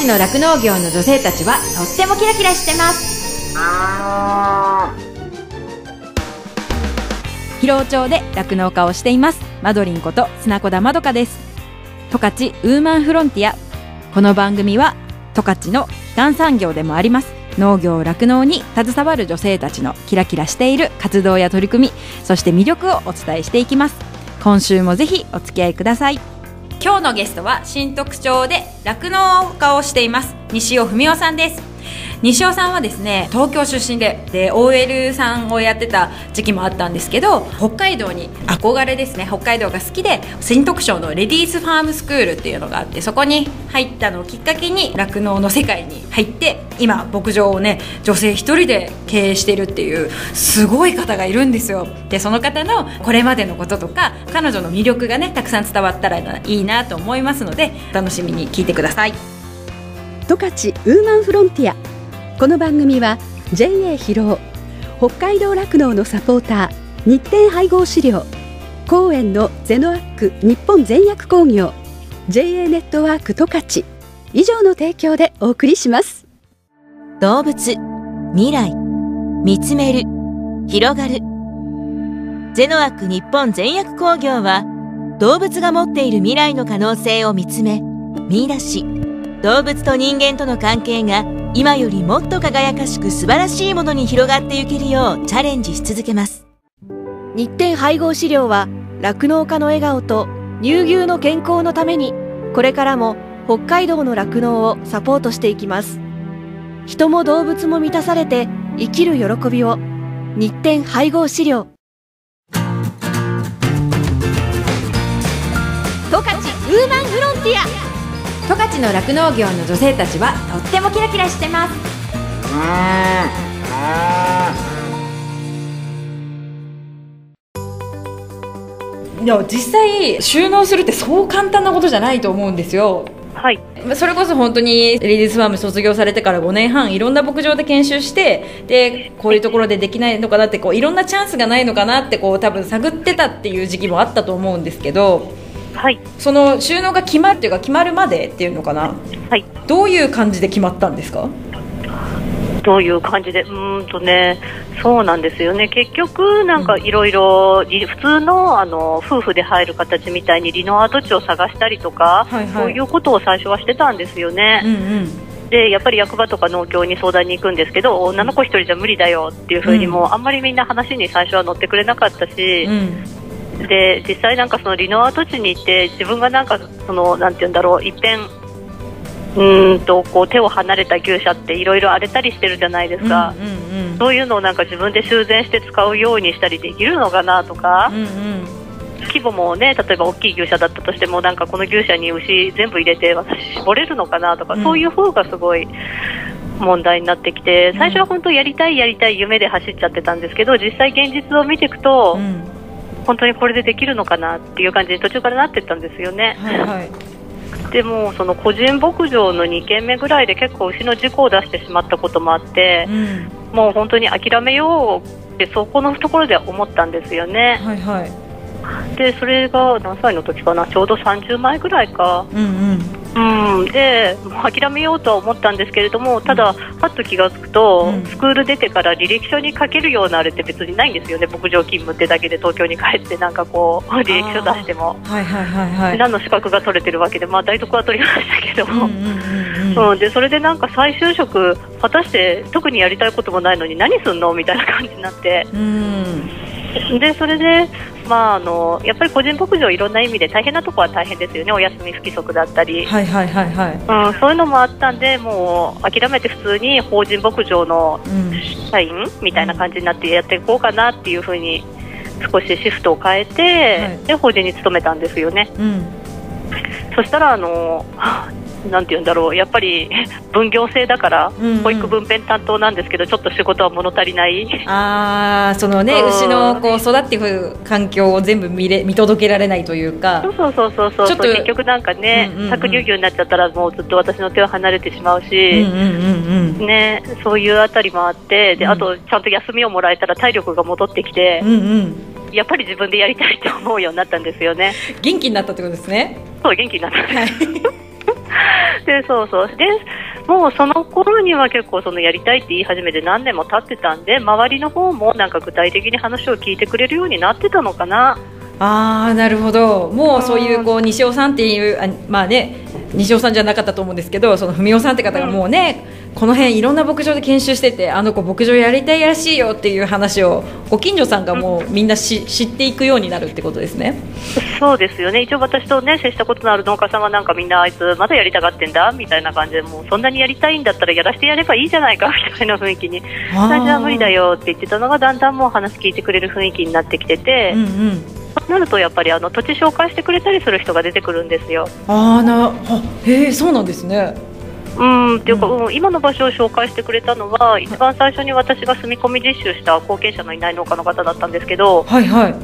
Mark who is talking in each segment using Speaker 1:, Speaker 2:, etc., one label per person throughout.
Speaker 1: 勝の酪農業の女性たちはとってもキラキラしてます。
Speaker 2: 広尾町で酪農家をしています。マドリンこと砂子田まどかです。十勝ウーマンフロンティア。この番組は十勝の基幹産業でもあります。農業酪農に携わる女性たちのキラキラしている活動や取り組みそして魅力をお伝えしていきます。今週もぜひお付き合いください。今日のゲストは新特徴で酪農家をしています西尾文夫さんです。西尾さんはですね東京出身でで OL さんをやってた時期もあったんですけど北海道に憧れですね北海道が好きで新特徴のレディースファームスクールっていうのがあってそこに入ったのをきっかけに酪農の世界に入って今牧場をね女性一人で経営してるっていうすごい方がいるんですよ。でその方のこれまでのこととか彼女の魅力がねたくさん伝わったらいいなと思いますので楽しみに聞いてください。
Speaker 3: 十勝ウーマンフロンティア。この番組は JA 広尾北海道酪農のサポーター日展配合飼料公園のゼノアック日本全薬工業 JA ネットワーク十勝以上の提供でお送りします。
Speaker 4: 動物未来見つめる広がる。ゼノアック日本全薬工業は動物が持っている未来の可能性を見つめ見出し。動物と人間との関係が今よりもっと輝かしく素晴らしいものに広がっていけるようチャレンジし続けます。
Speaker 5: 日展配合飼料は酪農家の笑顔と乳牛の健康のためにこれからも北海道の酪農をサポートしていきます。人も動物も満たされて生きる喜びを。日展配合飼料。
Speaker 1: 十勝ウーマンフロンティア。十勝の酪農業の女性たちはとってもキラキラしてます。
Speaker 2: いや実際収納するってそう簡単なことじゃないと思うんですよ。
Speaker 6: はい、
Speaker 2: それこそ本当にレディースファーム卒業されてから5年半いろんな牧場で研修してでこういうところでできないのかなってこういろんなチャンスがないのかなってこう多分探ってたっていう時期もあったと思うんですけど
Speaker 6: はい、
Speaker 2: その収納が決まるっていうか決まるまでっていうのかな？
Speaker 6: はい、
Speaker 2: どういう感じで決まったんですか？
Speaker 6: どういう感じで、うーんとね、そうなんですよね、結局、なんかいろいろ、り普通のあの夫婦で入る形みたいにリノア土地を探したりとか、
Speaker 2: はいはい。
Speaker 6: そういうことを最初はしてたんですよね。
Speaker 2: うんうん。
Speaker 6: でやっぱり役場とか農協に相談に行くんですけど女の子一人じゃ無理だよっていうふうにも、あんまりみんな話に最初は乗ってくれなかったし、
Speaker 2: うん
Speaker 6: で実際なんかそのリノア土地に行って自分がなんかそのなんて言うんだろう一遍うーんとこう手を離れた牛舎っていろいろ荒れたりしてるじゃないですか、
Speaker 2: うんうん
Speaker 6: そういうのをなんか自分で修繕して使うようにしたりできるのかなとか、
Speaker 2: うんうん。
Speaker 6: 規模もね例えば大きい牛舎だったとしてもなんかこの牛舎に牛全部入れて私絞れるのかなとか、
Speaker 2: うん。
Speaker 6: そういう方がすごい問題になってきて最初は本当やりたいやりたい夢で走っちゃってたんですけど実際現実を見ていくと、
Speaker 2: うん
Speaker 6: 本当にこれでできるのかなっていう感じに途中からなってったんですよね。
Speaker 2: はいはい。
Speaker 6: でもその個人牧場の2軒目ぐらいで結構牛の事故を出してしまったこともあって
Speaker 2: う、ん。
Speaker 6: もう本当に諦めようってそこのところで思ったんですよね。
Speaker 2: はいはい。
Speaker 6: でそれが何歳の時かな？ちょうど30前ぐらいか、
Speaker 2: うんうん
Speaker 6: うん、でもう諦めようとは思ったんですけれどもただ、パッと気がつくと、
Speaker 2: うん。
Speaker 6: スクール出てから履歴書に書けるようなあれって別にないんですよね。牧場勤務ってだけで東京に帰ってなんかこう履歴書出しても。
Speaker 2: はいはいはいはい。
Speaker 6: 何の資格が取れてるわけで、まあ、大徳は取りましたけど、
Speaker 2: うん、
Speaker 6: でそれでなんか再就職、果たして特にやりたいこともないのに何すんの？みたいな感じになって、
Speaker 2: うん
Speaker 6: でそれで、まあ、あのやっぱり個人牧場、いろんな意味で大変なところは大変ですよね、お休み不規則だったり、
Speaker 2: はいはいはいはい。
Speaker 6: うん、そういうのもあったんで、もう諦めて普通に法人牧場の
Speaker 2: うん。
Speaker 6: 社員みたいな感じになってやっていこうかなっていうふうに少しシフトを変えて、
Speaker 2: い。
Speaker 6: で法人に勤めたんですよね。
Speaker 2: うん。
Speaker 6: そしたらあのなんて言うんだろう。やっぱり 分業制だから、
Speaker 2: うんうん。
Speaker 6: 保育分娩担当なんですけどちょっと仕事は物足りない。
Speaker 2: ああそのね
Speaker 6: う。ん
Speaker 2: 牛のこう育っていく環境を全部見れ見届けられないというか。
Speaker 6: そうそうそうそう
Speaker 2: ちょっと
Speaker 6: 結局なんかね、搾乳牛になっちゃったらもうずっと私の手は離れてしまう
Speaker 2: うん
Speaker 6: し、
Speaker 2: うんうんうん。
Speaker 6: ね、そういうあたりもあってで、
Speaker 2: うん。
Speaker 6: あとちゃんと休みをもらえたら体力が戻ってきて、
Speaker 2: うんうん。
Speaker 6: やっぱり自分でやりたいと思うようになったんですよね。
Speaker 2: 元気になったってことですね。
Speaker 6: そう元気になった。んですでそうそう。でもうその頃には結構そのやりたいって言い始めて何年も経ってたんで周りの方もなんか具体的に話を聞いてくれるようになってたのかな。
Speaker 2: ああなるほど。もうそういうこう西尾さんっていうあまあね西尾さんじゃなかったと思うんですけどその文雄さんって方がもうね、この辺いろんな牧場で研修しててあの子牧場やりたいらしいよっていう話をご近所さんがもうみんなし知っていくようになるってことですね。
Speaker 6: そうですよね。一応私とね接したことのある農家さんはなんかみんなあいつまだやりたがってんだみたいな感じでもうそんなにやりたいんだったらやらせてやればいいじゃないかみたいな雰囲気に。最初は無理だよって言ってたのがだんだんもう話聞いてくれる雰囲気になってきてて、
Speaker 2: うんうん
Speaker 6: そうなるとやっぱりあの土地紹介してくれたりする人が出てくるんですよ。
Speaker 2: あーなあへえそうなんですね。
Speaker 6: うんっていうか、
Speaker 2: う
Speaker 6: うん今の場所を紹介してくれたのは一番最初に私が住み込み実習した後継者のいない農家の方だったんですけど
Speaker 2: はいはい。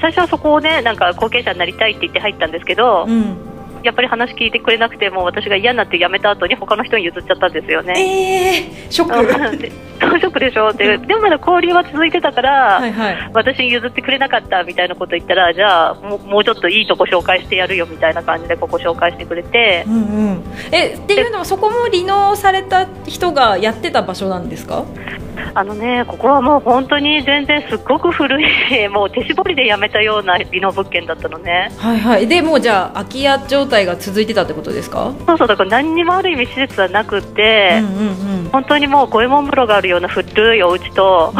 Speaker 6: 最初はそこをねなんか後継者になりたいって言って入ったんですけど、
Speaker 2: うん。
Speaker 6: やっぱり話聞いてくれなくてもう私が嫌になって辞めた後に他の人に譲っちゃったんですよね。
Speaker 2: ええショック。
Speaker 6: ショックでしょ？ってでもまだ交流は続いてたから、
Speaker 2: はいはい。
Speaker 6: 私に譲ってくれなかったみたいなこと言ったらじゃあもうもうちょっといいとこ紹介してやるよみたいな感じでここ紹介してくれて
Speaker 2: うんうん。えっていうのはそこも離農された人がやってた場所なんですか？
Speaker 6: あのねここはもう本当に全然すっごく古いもう手絞りで辞めたような美濃物件だったのね
Speaker 2: はいはい。でもうじゃあ空き家状態が続いてたってことですか？
Speaker 6: そうそうだから何にもある意味施設はなくって、
Speaker 2: うんうんうん。
Speaker 6: 本当にもう五右衛門風呂があるような古いお家と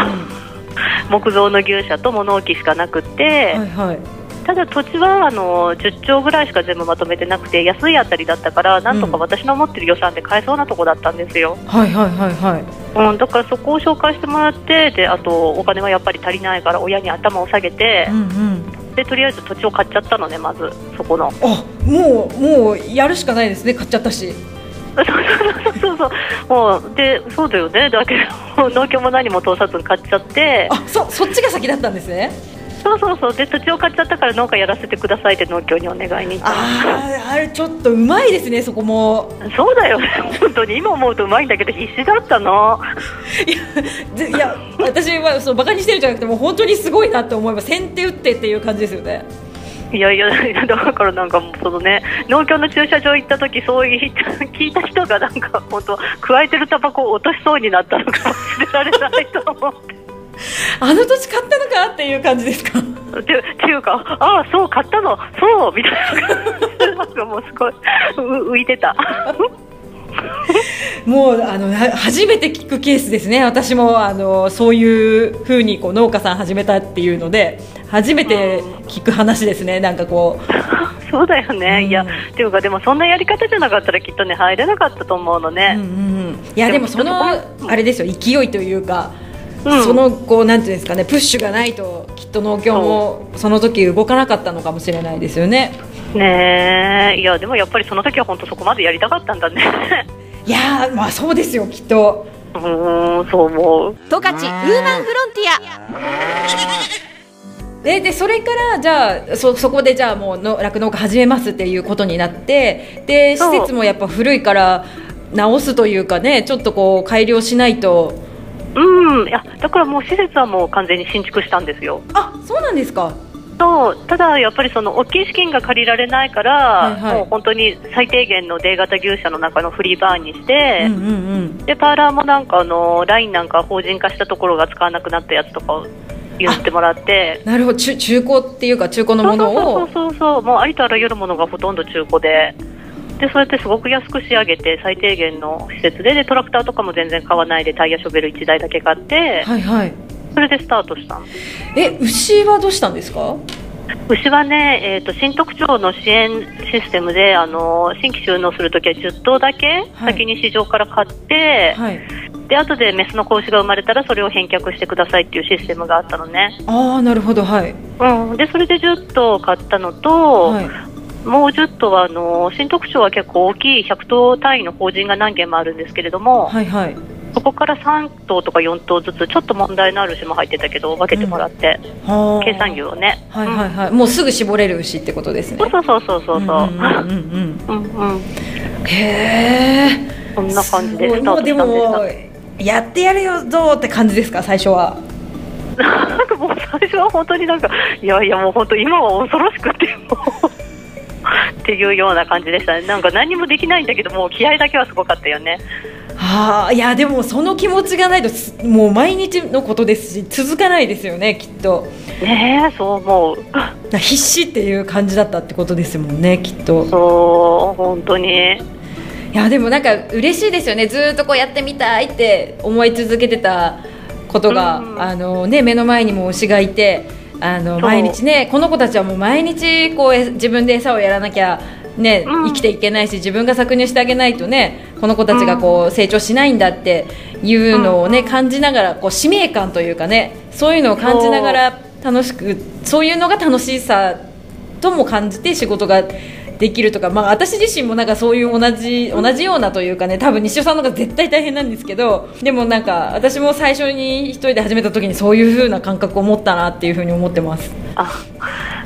Speaker 6: 木造の牛舎と物置しかなくって、
Speaker 2: はいはい。
Speaker 6: ただ土地はあの10丁ぐらいしか全部まとめてなくて安いあたりだったからなんとか私の持ってる予算で買えそうなとこだったんですよ、
Speaker 2: はいはいはいはい。
Speaker 6: うん、だからそこを紹介してもらってであとお金はやっぱり足りないから親に頭を下げて
Speaker 2: うんうん。
Speaker 6: でとりあえず土地を買っちゃったのねまずそこの
Speaker 2: あもうもうやるしかないですね買っちゃったし。
Speaker 6: そうそうそうもうでそうだよねだけど農協も何も通さずに買っちゃって
Speaker 2: あそそっちが先だったんですね。
Speaker 6: そうそうそうで土地を買っちゃったから農家やらせてくださいって農協にお願いに行ったの
Speaker 2: あああれちょっとうまいですねそこも。
Speaker 6: そうだよね本当に今思うとうまいんだけど必死だったの
Speaker 2: でいや私はそうバカにしてるんじゃなくてもう本当にすごいなって思います先手打ってっていう感じですよね。
Speaker 6: いやいや、だからなんかもうそのね、農協の駐車場行った時そういう聞いた人がなんか本当、加えてるタバコを落としそうになったのか忘れられないと思って。
Speaker 2: あの土地買ったのかっていう感じですか？
Speaker 6: ってっていうか、ああ、そう、買ったの、そうみたいなもうすごいう浮いてた。
Speaker 2: もうあのは初めて聞くケースですね。私もあのそういう風にこう農家さん始めたっていうので初めて聞く話ですね。なんかこう。
Speaker 6: そうだよね、
Speaker 2: うん。
Speaker 6: いや、っていうか、でもそんなやり方じゃなかったらきっとね、入れなかったと思うの
Speaker 2: うん
Speaker 6: ね。
Speaker 2: うんうん、いやでもそのあれですよ。勢いというか、
Speaker 6: うん
Speaker 2: そのこうなんていうんですかねプッシュがないときっと農協もその時動かなかったのかもしれないですよね。
Speaker 6: ねえ、いや、でもやっぱりその時は本当そこまでやりたかったんだね。
Speaker 2: いやーまあそうですよきっと。
Speaker 6: うーん、そう思う。
Speaker 5: 十勝ウーマンフロンティア
Speaker 2: ででそれからじゃあそそこでじゃあもうの酪農家始めますっていうことになってで施設もやっぱ古いから直すというかねちょっとこう改良しないと
Speaker 6: うん、いやだからもう施設はもう完全に新築したんですよ。
Speaker 2: あそうなんですか。
Speaker 6: そう。ただ、やっぱりその大きい資金が借りられないから、
Speaker 2: はいはい。
Speaker 6: もう本当に最低限の D 型牛舎の中のフリーバーンにして、
Speaker 2: うんうんうん。
Speaker 6: でパーラーもなんかあのラインなんか法人化したところが使わなくなったやつとかを譲ってもらって。
Speaker 2: なるほど。中中古っていうか中古のものを。
Speaker 6: そうそうそうそう。もうありとあらゆるものがほとんど中古ででそうやってすごく安く仕上げて最低限の施設ででトラクターとかも全然買わないでタイヤショベル1台だけ買って
Speaker 2: はいはい。
Speaker 6: それでスタートしたの。
Speaker 2: え牛はどうしたんですか？
Speaker 6: 牛はね、えー、と新特徴の支援システムであの新規収納するときは10頭だけ
Speaker 2: はい。
Speaker 6: 先に市場から買って、
Speaker 2: はい。
Speaker 6: で後でメスの子牛が生まれたらそれを返却してくださいっていうシステムがあったのね、
Speaker 2: ああなるほどはい。
Speaker 6: うん、でそれで10頭買ったのと、
Speaker 2: はい
Speaker 6: もう10頭はあの新特徴は結構大きい100頭単位の法人が何件もあるんですけれども、
Speaker 2: はいはい。
Speaker 6: そこから3頭とか4頭ずつちょっと問題のある牛も入ってたけど分けてもらって、
Speaker 2: はあ。
Speaker 6: 計算牛をね、
Speaker 2: はいはいはい、もうすぐ絞れる牛ってことですね。
Speaker 6: うんそうそうそうそう。そうそう、
Speaker 2: んうんうん。うん
Speaker 6: うんうん。
Speaker 2: へえ。
Speaker 6: そんな感じでスタート
Speaker 2: で
Speaker 6: したんです
Speaker 2: もやってやるよぞって感じですか最初は？
Speaker 6: なんかもう最初は本当になんかいやいやもう本当今は恐ろしくて っていうような感じでしたね、なんか何もできないんだけど、もう気合だけはすごかったよね。
Speaker 2: はあ、いやでもその気持ちがないとすもう毎日のことですし続かないですよねきっと
Speaker 6: ねえ、そう思う。
Speaker 2: 必死っていう感じだったってことですもんねきっと
Speaker 6: そう、本当に。
Speaker 2: いやでもなんか嬉しいですよねずーっとこうやってみたいって思い続けてたことが、
Speaker 6: うん
Speaker 2: あのね目の前にも推しがいてあの毎日ねこの子たちはもう毎日こうえ自分で餌をやらなきゃね、
Speaker 6: うん。
Speaker 2: 生きていけないし自分が搾乳してあげないとねこの子たちがこう成長しないんだっていうのをね、感じながらこう使命感というかねそういうのを感じながら楽しくそういうのが楽しさとも感じて仕事ができるとか、まあ、私自身もなんかそういう同じ同じようなというかね多分西尾さんの方が絶対大変なんですけどでもなんか私も最初に一人で始めた時にそういう風な感覚を持ったなっていう風に思ってます。
Speaker 6: あ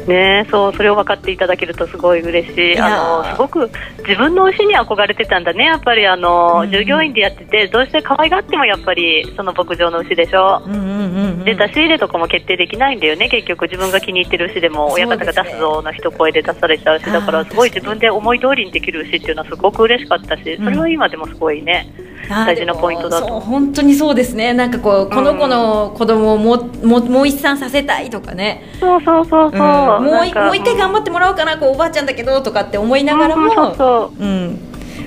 Speaker 6: ね。えそうそれを分かっていただけるとすごい嬉しい、あのすごく自分の牛に憧れてたんだね、やっぱりあの、
Speaker 2: うん。
Speaker 6: 従業員でやってて、どうして可愛がってもやっぱりその牧場の牛でしょ。
Speaker 2: うんうんうんうん。
Speaker 6: で出し入れとかも決定できないんだよね、結局、自分が気に入ってる牛でも、親方が出すぞの一声で出されちゃうし、だからすごい自分で思い通りにできる牛っていうのはすごく嬉しかったし、それは今でもすごいね、大事なポイントだと。
Speaker 2: 本当にそうですね。なんかこうこの子の子供をもうもうもう一産させたいとかね、
Speaker 6: そうそうそうそう、
Speaker 2: うんもう一回頑張ってもらおうかなこうおばあちゃんだけどとかって思いながらも、
Speaker 6: うんそう。そう
Speaker 2: うん、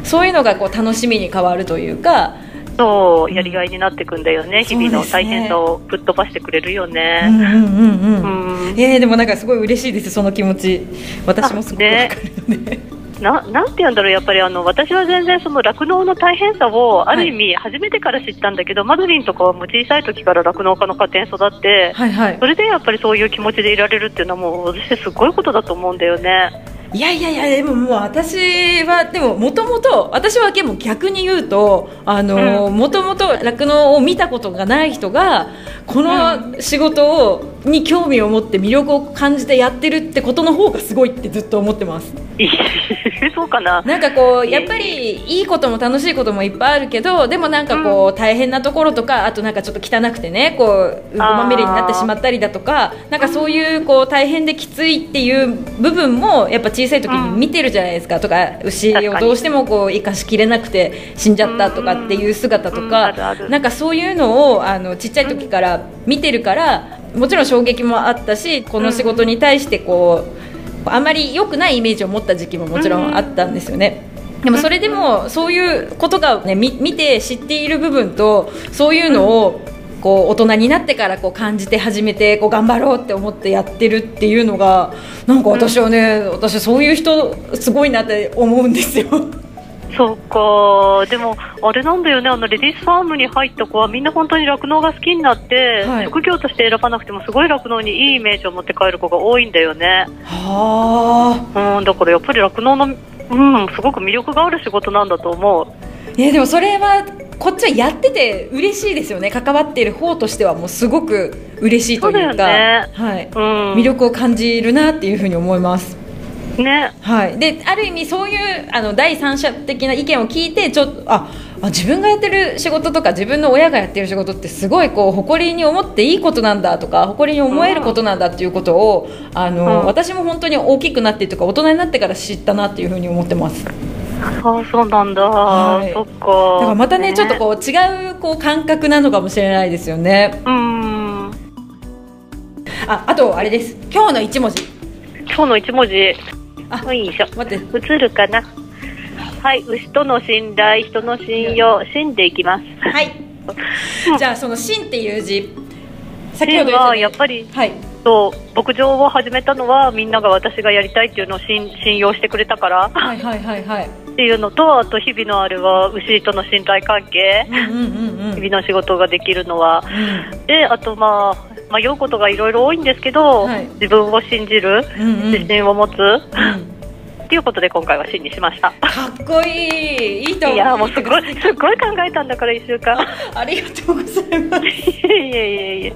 Speaker 2: そういうのがこう楽しみに変わるというか、
Speaker 6: そうやりがいになっていくんだよね、
Speaker 2: そう
Speaker 6: 日々の大変さをぶっ飛ばしてくれるよ
Speaker 2: うん
Speaker 6: ね。
Speaker 2: うんうんうん。
Speaker 6: うん。
Speaker 2: えー、でもなんかすごい嬉しいですその気持ち。私もすごくわかるので、
Speaker 6: ななんて言うんだろう、やっぱりあの私は全然その酪農の大変さをある意味初めてから知ったんだけど、マドリンとかはもう小さい時から酪農家の家庭に育って、
Speaker 2: はいはい
Speaker 6: それでやっぱりそういう気持ちでいられるっていうのはもう私すごいことだと思うんだよね。
Speaker 2: いやいやいやでももう私はでももともと私はでも逆に言うとあのもともと酪農を見たことがない人がこの仕事をに興味を持って魅力を感じてやってるってことの方がすごいってずっと思ってます。
Speaker 6: いそうかな。
Speaker 2: なんかこうやっぱりいいことも楽しいこともいっぱいあるけどでもなんかこう大変なところとかあとなんかちょっと汚くてねこううまみれになってしまったりだとかなんかそういうこう大変できついっていう部分もやっぱ小さい時に見てるじゃないですかとか牛をどうしてもこう生かしきれなくて死んじゃったとかっていう姿とかなんかそういうのをあのちっちゃい時から見てるからもちろん衝撃もあったしこの仕事に対してこうあまり良くないイメージを持った時期ももちろんあったんですよね。でもそれでもそういうことが、ね、見見て知っている部分とそういうのをこう大人になってからこう感じて始めてこう頑張ろうって思ってやってるっていうのがなんか私はね、私そういう人すごいなって思うんですよ。
Speaker 6: そうか、でも、あれなんだよね、あのレディースファームに入った子はみんな本当に酪農が好きになって、
Speaker 2: はい
Speaker 6: 職業として選ばなくてもすごい酪農にいいイメージを持って帰る子が多いんだよね。
Speaker 2: はあ
Speaker 6: うん、だからやっぱり酪農の、うん、すごく魅力がある仕事なんだと思う。
Speaker 2: えでもそれはこっちはやってて嬉しいですよね。関わっている方としてはもうすごく嬉しいというかはい、
Speaker 6: うん、
Speaker 2: 魅力を感じるなっていうふうに思います。
Speaker 6: ね、
Speaker 2: はい、である意味そういうあの第三者的な意見を聞いてちょっとああ自分がやってる仕事とか自分の親がやってる仕事ってすごいこう誇りに思っていいことなんだとか誇りに思えることなんだっていうことをあの、
Speaker 6: うん。
Speaker 2: 私も本当に大きくなってとか大人になってから知ったなっていうふうに思ってます。だ
Speaker 6: あそうなんだ、
Speaker 2: はい。
Speaker 6: そっか。
Speaker 2: からまたねちょっとこう違うこう感覚なのかもしれないですよね。
Speaker 6: うん、
Speaker 2: ああとあれです。今日の一文字。
Speaker 6: 今日の一文字、
Speaker 2: あ
Speaker 6: よいしょ。
Speaker 2: 待って。
Speaker 6: 映るかな？はい、牛との信頼、人の信用、信でいきます。
Speaker 2: はい。じゃあその「信」っていう字。先ほど
Speaker 6: 信はやっぱり
Speaker 2: はい。
Speaker 6: そう。牧場を始めたのはみんなが私がやりたいっていうのを信信用してくれたから。
Speaker 2: はいはいはいはい
Speaker 6: っていうのとあと日々のあれは牛との信頼関係日々の仕事ができるのは。
Speaker 2: うん。
Speaker 6: であとまあ迷うことがいろいろ多いんですけど、
Speaker 2: はい。
Speaker 6: 自分を信じる
Speaker 2: うんうん。
Speaker 6: 自信を持つ、
Speaker 2: うん。
Speaker 6: っていうことで今回は信にしました。
Speaker 2: かっこいい。いいと思
Speaker 6: いやもうすごいすごい考えたんだから1週間。
Speaker 2: ありがとうございます。
Speaker 6: いえいえいえ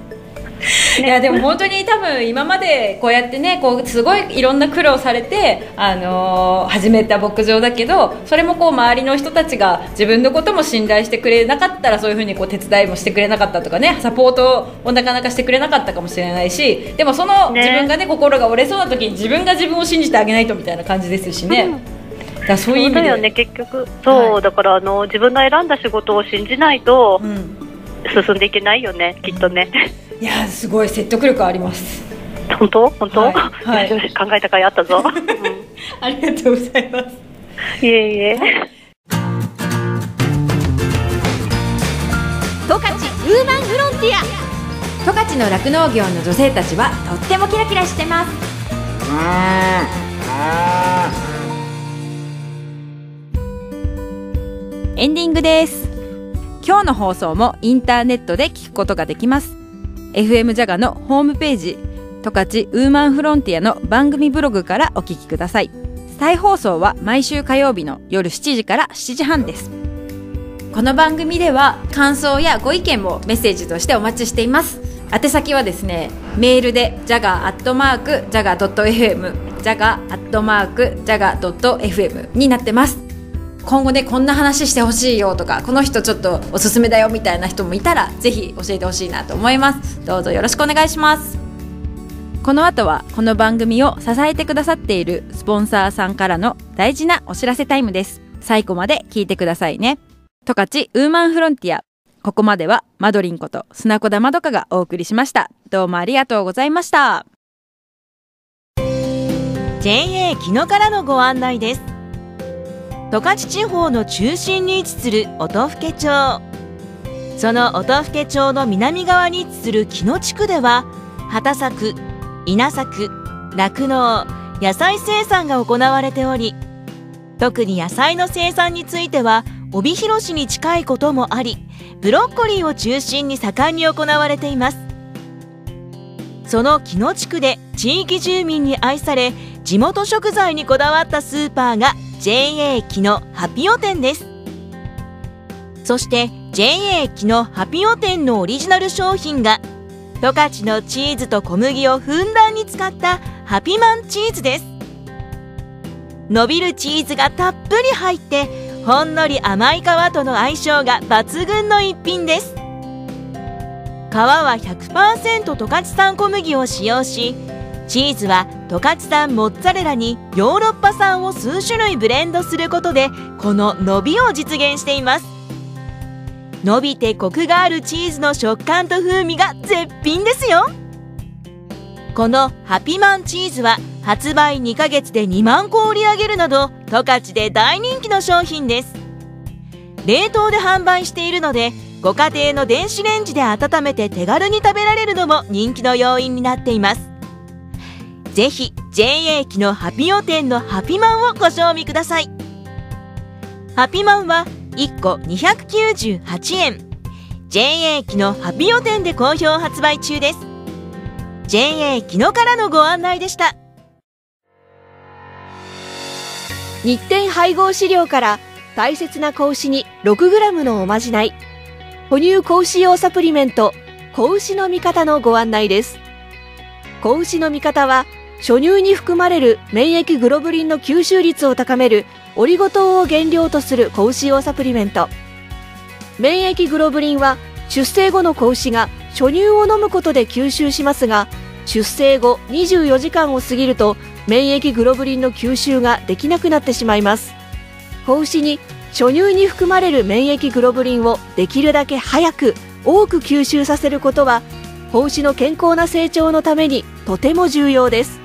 Speaker 6: い
Speaker 2: やでも本当に多分今までこうやってねこうすごいいろんな苦労されて、あのー始めた牧場だけどそれもこう周りの人たちが自分のことも信頼してくれなかったらそういうふうにこう手伝いもしてくれなかったとかねサポートをなかなかしてくれなかったかもしれないしでもその
Speaker 6: ね
Speaker 2: 自分がね心が折れそうな時に自分が自分を信じてあげないとみたいな感じですしね。だからそういう意味で
Speaker 6: そうだよね、結局。そう、
Speaker 2: はい
Speaker 6: だからあの、自分が選んだ仕事を信じないと
Speaker 2: うん、
Speaker 6: 進んでいけないよね、きっとね。
Speaker 2: いやすごい説得力あります。
Speaker 6: 本当？本当、
Speaker 2: はいはい
Speaker 6: 考えた甲斐あったぞ。う ん
Speaker 2: ありがとうございます。
Speaker 6: いえいえ。
Speaker 1: 十勝ウーマンフロンティア十勝の酪農業の女性たちはとってもキラキラしてます
Speaker 2: エンディングです今日の放送もインターネットで聞くことができます FM ジャガのホームページ十勝ウーマンフロンティアの番組ブログからお聞きください。再放送は毎週火曜日の夜7時から7時半です。この番組では感想やご意見もメッセージとしてお待ちしています。宛先はですねメールで jaga.jaga.fm jaga.jaga.fm になってます。今後ねこんな話してほしいよとかこの人ちょっとおすすめだよみたいな人もいたらぜひ教えてほしいなと思います。どうぞよろしくお願いします。この後はこの番組を支えてくださっているスポンサーさんからの大事なお知らせタイムです。最後まで聞いてくださいね。十勝ウーマンフロンティア。ここまではマドリンこと砂子田まどかがお送りしました。どうもありがとうございました。
Speaker 4: JA 木野からのご案内です。十勝地方の中心に位置する音更町。その音更町の南側に位置する木野地区では畑作稲作酪農野菜生産が行われており特に野菜の生産については帯広市に近いこともありブロッコリーを中心に盛んに行われています。その木野地区で地域住民に愛され地元食材にこだわったスーパーが JA 木野ハピオ店です。そして JA 木野ハピオ店のオリジナル商品が十勝のチーズと小麦をふんだんに使ったハピマンチーズです。伸びるチーズがたっぷり入ってほんのり甘い皮との相性が抜群の一品です。皮は100%十勝産小麦を使用しチーズは十勝産モッツァレラにヨーロッパ産を数種類ブレンドすることでこの伸びを実現しています。伸びてコクがあるチーズの食感と風味が絶品ですよ。このハピマンチーズは発売2ヶ月で2万個売り上げるなど十勝で大人気の商品です。冷凍で販売しているのでご家庭の電子レンジで温めて手軽に食べられるのも人気の要因になっています。ぜひ JA 機のハピオ店のハピマンをご賞味ください。ハピマンは1個298円。JA 機のハピオ店で好評発売中です。JA 機のからのご案内でした。
Speaker 5: 日展配合飼料から大切な子牛に 6g のおまじない。哺乳子牛用サプリメント子牛の味方のご案内です。子牛の味方は初乳に含まれる免疫グロブリンの吸収率を高めるオリゴ糖を原料とする子牛用サプリメント。免疫グロブリンは出生後の子牛が初乳を飲むことで吸収しますが出生後24時間を過ぎると免疫グロブリンの吸収ができなくなってしまいます。子牛に初乳に含まれる免疫グロブリンをできるだけ早く多く吸収させることは子牛の健康な成長のためにとても重要です。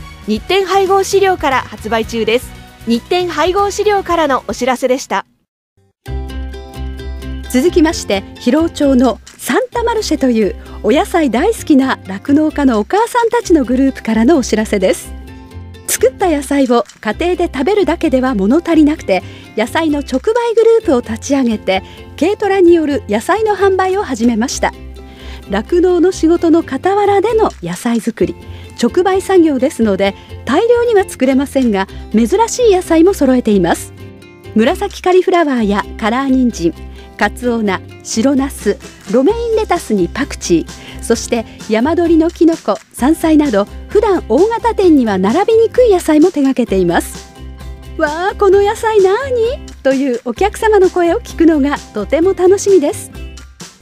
Speaker 5: 日展配合飼料から発売中です。日展配合飼料からのお知らせでした。
Speaker 3: 続きまして広尾町のサンタマルシェというお野菜大好きな酪農家のお母さんたちのグループからのお知らせです。作った野菜を家庭で食べるだけでは物足りなくて野菜の直売グループを立ち上げて軽トラによる野菜の販売を始めました。酪農の仕事の傍らでの野菜作り。直売作業ですので大量には作れませんが珍しい野菜も揃えています。紫カリフラワーやカラー人参カツオナ白ナスロメインレタスにパクチーそして山鳥のきのこ山菜など普段大型店には並びにくい野菜も手掛けています。わあこの野菜なに？というお客様の声を聞くのがとても楽しみです。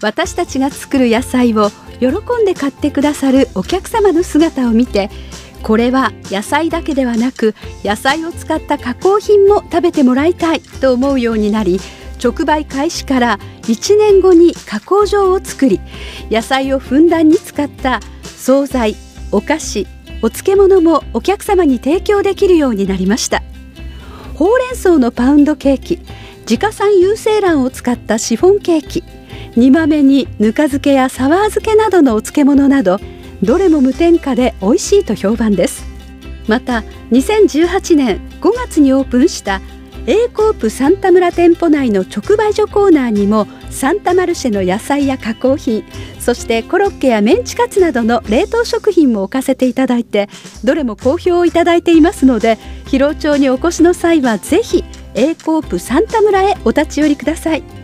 Speaker 3: 私たちが作る野菜を喜んで買ってくださるお客様の姿を見てこれは野菜だけではなく野菜を使った加工品も食べてもらいたいと思うようになり直売開始から1年後に加工場を作り野菜をふんだんに使った惣菜お菓子お漬物もお客様に提供できるようになりました。ほうれん草のパウンドケーキ自家産有精卵を使ったシフォンケーキ煮豆にぬか漬けやサワー漬けなどのお漬物などどれも無添加で美味しいと評判です。また2018年5月にオープンした A コープサンタ村店舗内の直売所コーナーにもサンタマルシェの野菜や加工品そしてコロッケやメンチカツなどの冷凍食品も置かせていただいてどれも好評をいただいていますので広尾町にお越しの際はぜひ A コープサンタ村へお立ち寄りください。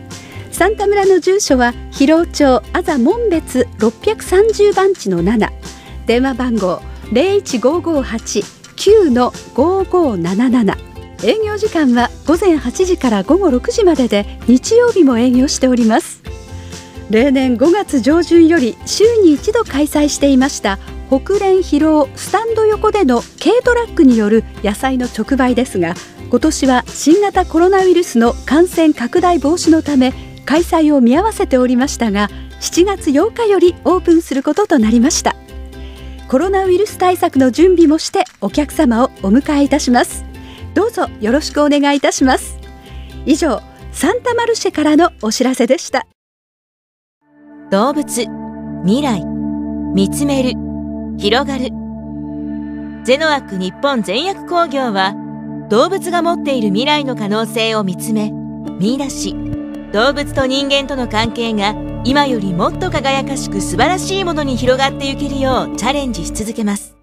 Speaker 3: サンタ村の住所は広尾町あざ門別630番地の7電話番号01558-9の5577営業時間は午前8時から午後6時までで日曜日も営業しております。例年5月上旬より週に一度開催していました北連疲労スタンド横での軽トラックによる野菜の直売ですが今年は新型コロナウイルスの感染拡大防止のため開催を見合わせておりましたが7月8日よりオープンすることとなりました。コロナウイルス対策の準備もしてお客様をお迎えいたします。どうぞよろしくお願いいたします。以上サンタマルシェからのお知らせでした。
Speaker 4: 動物未来見つめる広がる。ゼノアック日本全薬工業は動物が持っている未来の可能性を見つめ見出し動物と人間との関係が今よりもっと輝かしく素晴らしいものに広がっていけるようチャレンジし続けます。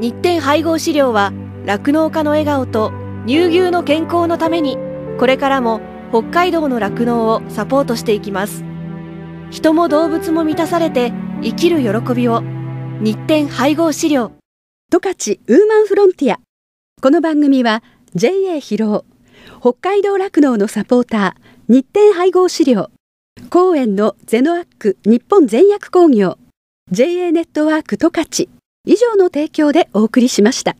Speaker 5: 日展配合飼料は酪農家の笑顔と乳牛の健康のためにこれからも北海道の酪農をサポートしていきます。人も動物も満たされて生きる喜びを。日展配合飼料。
Speaker 3: 十勝ウーマンフロンティア。この番組は JA 広尾。北海道酪農のサポーター日展配合資料。公園のゼノアック日本全薬工業。JA ネットワーク十勝。以上の提供でお送りしました。